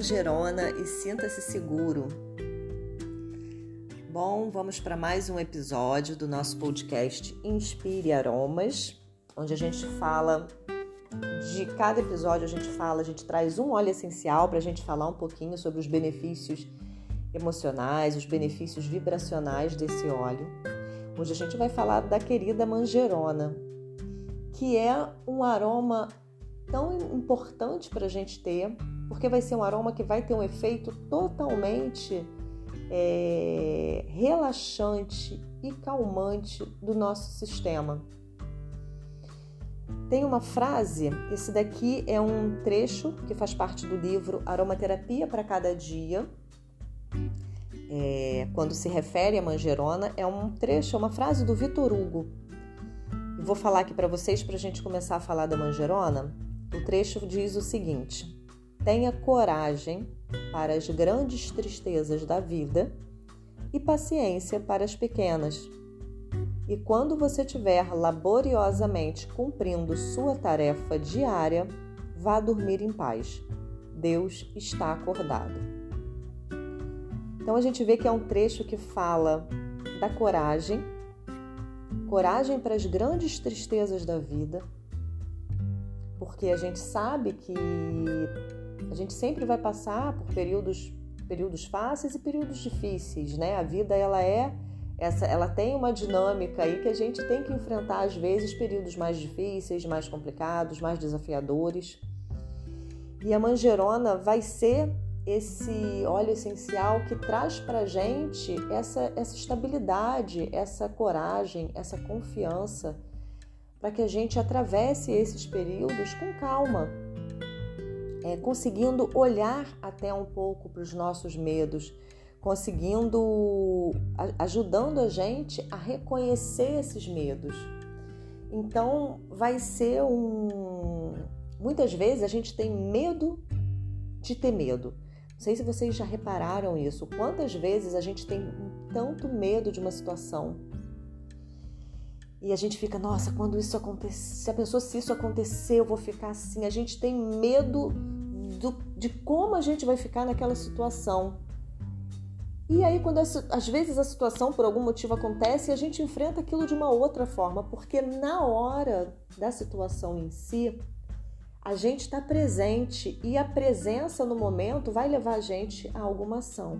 manjerona e sinta-se seguro. Bom, vamos para mais um episódio do nosso podcast Inspire Aromas, onde a gente fala de cada episódio a gente fala, a gente traz um óleo essencial para a gente falar um pouquinho sobre os benefícios emocionais, os benefícios vibracionais desse óleo. Hoje a gente vai falar da querida manjerona, que é um aroma tão importante para a gente ter porque vai ser um aroma que vai ter um efeito totalmente é, relaxante e calmante do nosso sistema. Tem uma frase, esse daqui é um trecho que faz parte do livro Aromaterapia para Cada Dia. É, quando se refere à manjerona, é um trecho, é uma frase do Vitor Hugo. Vou falar aqui para vocês para a gente começar a falar da manjerona. O trecho diz o seguinte: Tenha coragem para as grandes tristezas da vida e paciência para as pequenas. E quando você estiver laboriosamente cumprindo sua tarefa diária, vá dormir em paz. Deus está acordado. Então a gente vê que é um trecho que fala da coragem, coragem para as grandes tristezas da vida, porque a gente sabe que a gente sempre vai passar por períodos períodos fáceis e períodos difíceis, né? A vida ela é essa, ela tem uma dinâmica aí que a gente tem que enfrentar às vezes períodos mais difíceis, mais complicados, mais desafiadores. E a manjerona vai ser esse óleo essencial que traz para gente essa, essa estabilidade, essa coragem, essa confiança, para que a gente atravesse esses períodos com calma, é, conseguindo olhar até um pouco para os nossos medos, conseguindo ajudando a gente a reconhecer esses medos. Então, vai ser um. Muitas vezes a gente tem medo de ter medo. Não sei se vocês já repararam isso. Quantas vezes a gente tem tanto medo de uma situação e a gente fica, nossa, quando isso acontecer, se a pessoa, se isso acontecer, eu vou ficar assim. A gente tem medo do, de como a gente vai ficar naquela situação. E aí, quando às vezes a situação por algum motivo acontece, a gente enfrenta aquilo de uma outra forma, porque na hora da situação em si, a gente está presente e a presença no momento vai levar a gente a alguma ação.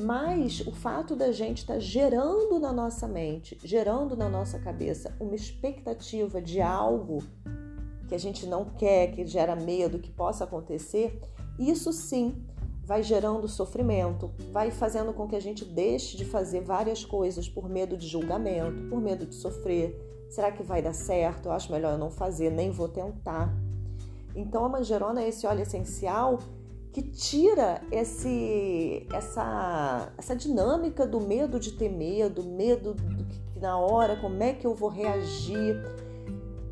Mas o fato da gente estar tá gerando na nossa mente, gerando na nossa cabeça uma expectativa de algo que a gente não quer, que gera medo, que possa acontecer, isso sim vai gerando sofrimento, vai fazendo com que a gente deixe de fazer várias coisas por medo de julgamento, por medo de sofrer. Será que vai dar certo? Eu acho melhor eu não fazer, nem vou tentar. Então a manjerona é esse óleo essencial que tira esse, essa, essa dinâmica do medo de ter medo, medo do que na hora, como é que eu vou reagir.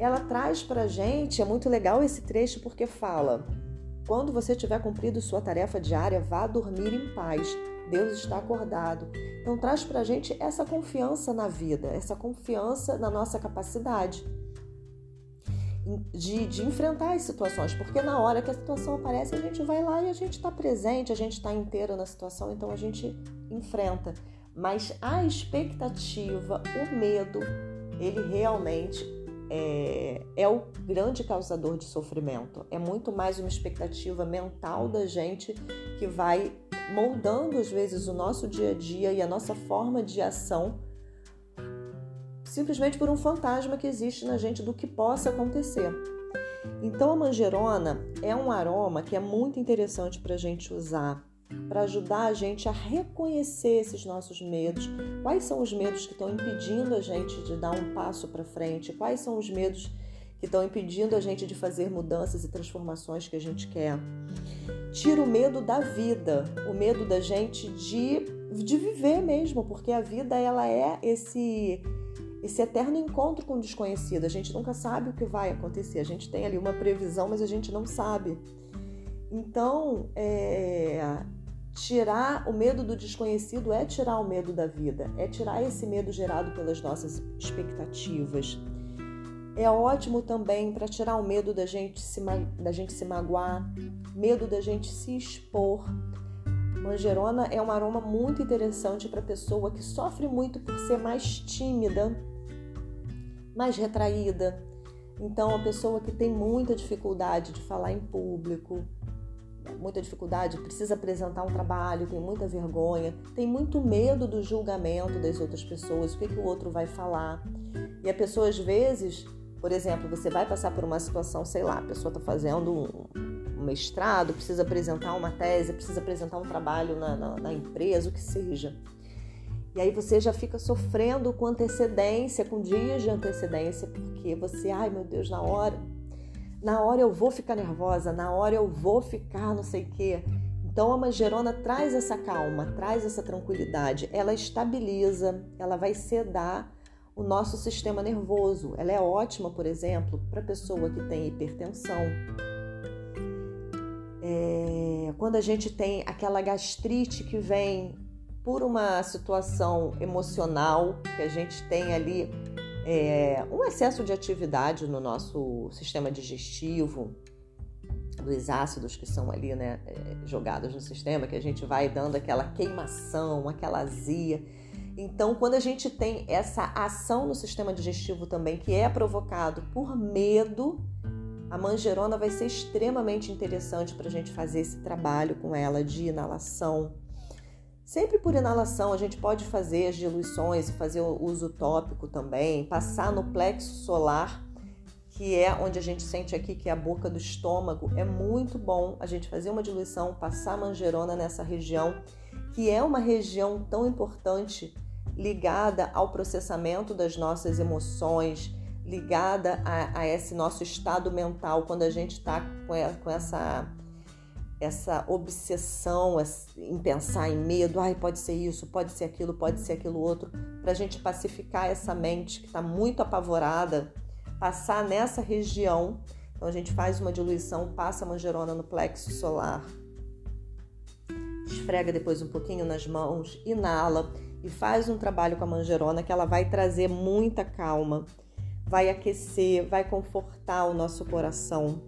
Ela traz para gente, é muito legal esse trecho porque fala: quando você tiver cumprido sua tarefa diária, vá dormir em paz. Deus está acordado. Então traz para gente essa confiança na vida, essa confiança na nossa capacidade de, de, enfrentar as situações, porque na hora que a situação aparece, a gente vai lá e a gente está presente, a gente está inteiro na situação, então a gente enfrenta. Mas a expectativa, o medo, ele realmente é, é o grande causador de sofrimento. É muito mais uma expectativa mental da gente que vai moldando às vezes o nosso dia a dia e a nossa forma de ação simplesmente por um fantasma que existe na gente do que possa acontecer. Então a manjerona é um aroma que é muito interessante para a gente usar, para ajudar a gente a reconhecer esses nossos medos. Quais são os medos que estão impedindo a gente de dar um passo para frente? Quais são os medos que estão impedindo a gente de fazer mudanças e transformações que a gente quer? Tira o medo da vida, o medo da gente de, de viver mesmo, porque a vida ela é esse esse eterno encontro com o desconhecido. A gente nunca sabe o que vai acontecer. A gente tem ali uma previsão, mas a gente não sabe. Então, é, tirar o medo do desconhecido é tirar o medo da vida, é tirar esse medo gerado pelas nossas expectativas. É ótimo também para tirar o medo da gente, se, da gente se magoar, medo da gente se expor. Manjerona é um aroma muito interessante para pessoa que sofre muito por ser mais tímida, mais retraída. Então, a pessoa que tem muita dificuldade de falar em público, muita dificuldade, precisa apresentar um trabalho, tem muita vergonha, tem muito medo do julgamento das outras pessoas, o que, que o outro vai falar. E a pessoa, às vezes, por exemplo, você vai passar por uma situação, sei lá, a pessoa está fazendo um, mestrado, precisa apresentar uma tese, precisa apresentar um trabalho na, na, na empresa, o que seja. E aí você já fica sofrendo com antecedência, com dias de antecedência, porque você, ai meu Deus, na hora na hora eu vou ficar nervosa, na hora eu vou ficar não sei o quê. Então a manjerona traz essa calma, traz essa tranquilidade, ela estabiliza, ela vai sedar o nosso sistema nervoso. Ela é ótima, por exemplo, para pessoa que tem hipertensão. É, quando a gente tem aquela gastrite que vem por uma situação emocional que a gente tem ali é, um excesso de atividade no nosso sistema digestivo, dos ácidos que são ali né, é, jogados no sistema, que a gente vai dando aquela queimação, aquela azia. Então, quando a gente tem essa ação no sistema digestivo também, que é provocado por medo, a manjerona vai ser extremamente interessante para a gente fazer esse trabalho com ela de inalação Sempre por inalação, a gente pode fazer as diluições fazer o uso tópico também, passar no plexo solar, que é onde a gente sente aqui que é a boca do estômago. É muito bom a gente fazer uma diluição, passar manjerona nessa região, que é uma região tão importante ligada ao processamento das nossas emoções, ligada a, a esse nosso estado mental quando a gente está com essa essa obsessão em pensar em medo, ai, pode ser isso, pode ser aquilo, pode ser aquilo outro, para a gente pacificar essa mente que está muito apavorada, passar nessa região. Então a gente faz uma diluição, passa a manjerona no plexo solar, esfrega depois um pouquinho nas mãos, inala e faz um trabalho com a manjerona que ela vai trazer muita calma, vai aquecer, vai confortar o nosso coração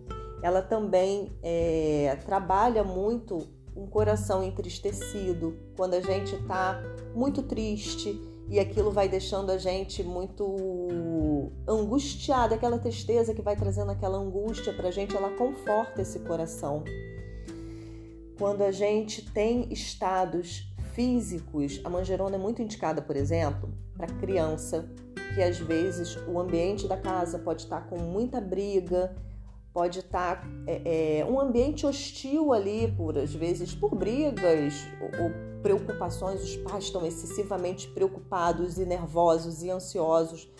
ela também é, trabalha muito um coração entristecido, quando a gente está muito triste e aquilo vai deixando a gente muito angustiada, aquela tristeza que vai trazendo aquela angústia para a gente, ela conforta esse coração. Quando a gente tem estados físicos, a manjerona é muito indicada, por exemplo, para criança, que às vezes o ambiente da casa pode estar com muita briga, pode estar é, é, um ambiente hostil ali, por às vezes por brigas ou, ou, preocupações. Os pais estão excessivamente preocupados e nervosos e ansiosos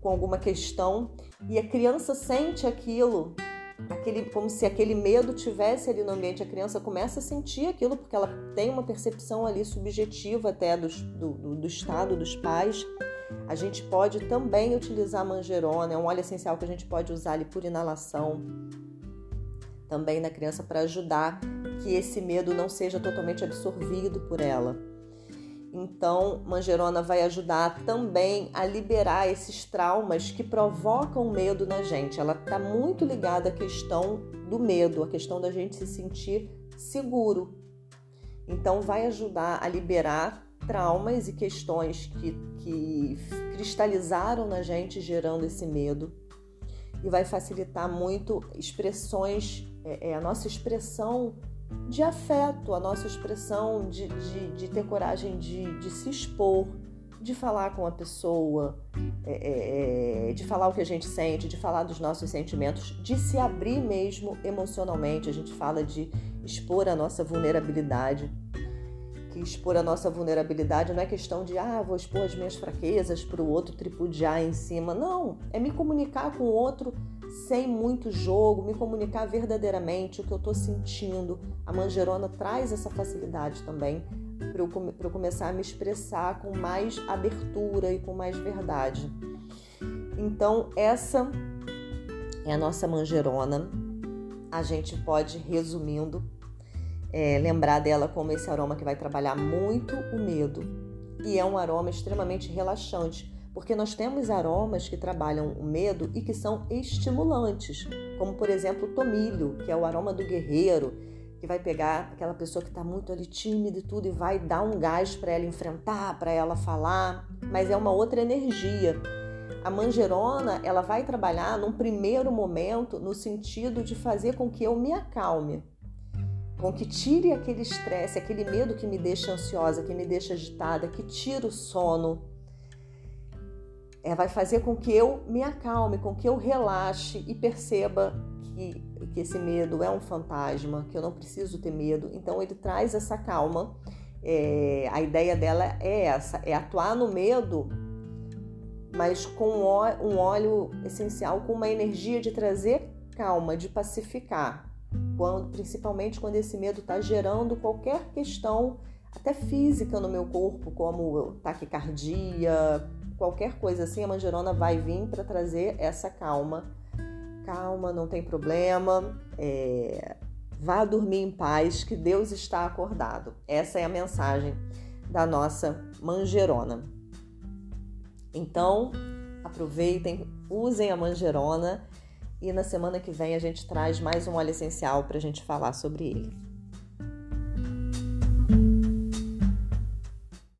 com alguma questão e a criança sente aquilo, aquele, como se aquele medo tivesse ali no ambiente. A criança começa a sentir aquilo porque ela tem uma percepção ali subjetiva até do, do, do estado dos pais. A gente pode também utilizar manjerona, é um óleo essencial que a gente pode usar ali por inalação também na criança para ajudar que esse medo não seja totalmente absorvido por ela. Então, manjerona vai ajudar também a liberar esses traumas que provocam medo na gente. Ela está muito ligada à questão do medo, a questão da gente se sentir seguro. Então, vai ajudar a liberar traumas e questões que, que cristalizaram na gente, gerando esse medo. E vai facilitar muito expressões, é, é, a nossa expressão de afeto, a nossa expressão de, de, de ter coragem de, de, se expor, de falar com a pessoa, é, é, é, de falar o que a gente sente, de falar dos nossos sentimentos, de se abrir mesmo emocionalmente. A gente fala de expor a nossa vulnerabilidade que expor a nossa vulnerabilidade não é questão de, ah, vou expor as minhas fraquezas para o outro tripudiar em cima. Não, é me comunicar com o outro sem muito jogo, me comunicar verdadeiramente o que eu estou sentindo. A manjerona traz essa facilidade também para eu, eu começar a me expressar com mais abertura e com mais verdade. Então, essa é a nossa manjerona. A gente pode, resumindo, é, lembrar dela como esse aroma que vai trabalhar muito o medo. E é um aroma extremamente relaxante, porque nós temos aromas que trabalham o medo e que são estimulantes, como por exemplo o tomilho, que é o aroma do guerreiro, que vai pegar aquela pessoa que está muito ali tímida e tudo e vai dar um gás para ela enfrentar, para ela falar, mas é uma outra energia. A manjerona, ela vai trabalhar num primeiro momento no sentido de fazer com que eu me acalme, com que tire aquele estresse, aquele medo que me deixa ansiosa, que me deixa agitada, que tira o sono. É, vai fazer com que eu me acalme, com que eu relaxe e perceba que, que esse medo é um fantasma, que eu não preciso ter medo. Então ele traz essa calma. É, a ideia dela é essa: é atuar no medo, mas com um óleo essencial, com uma energia de trazer calma, de pacificar. Quando, principalmente quando esse medo está gerando qualquer questão, até física no meu corpo, como taquicardia, qualquer coisa assim, a manjerona vai vir para trazer essa calma calma, não tem problema, é, vá dormir em paz, que Deus está acordado. Essa é a mensagem da nossa manjerona. Então, aproveitem, usem a manjerona e na semana que vem a gente traz mais um óleo essencial para a gente falar sobre ele.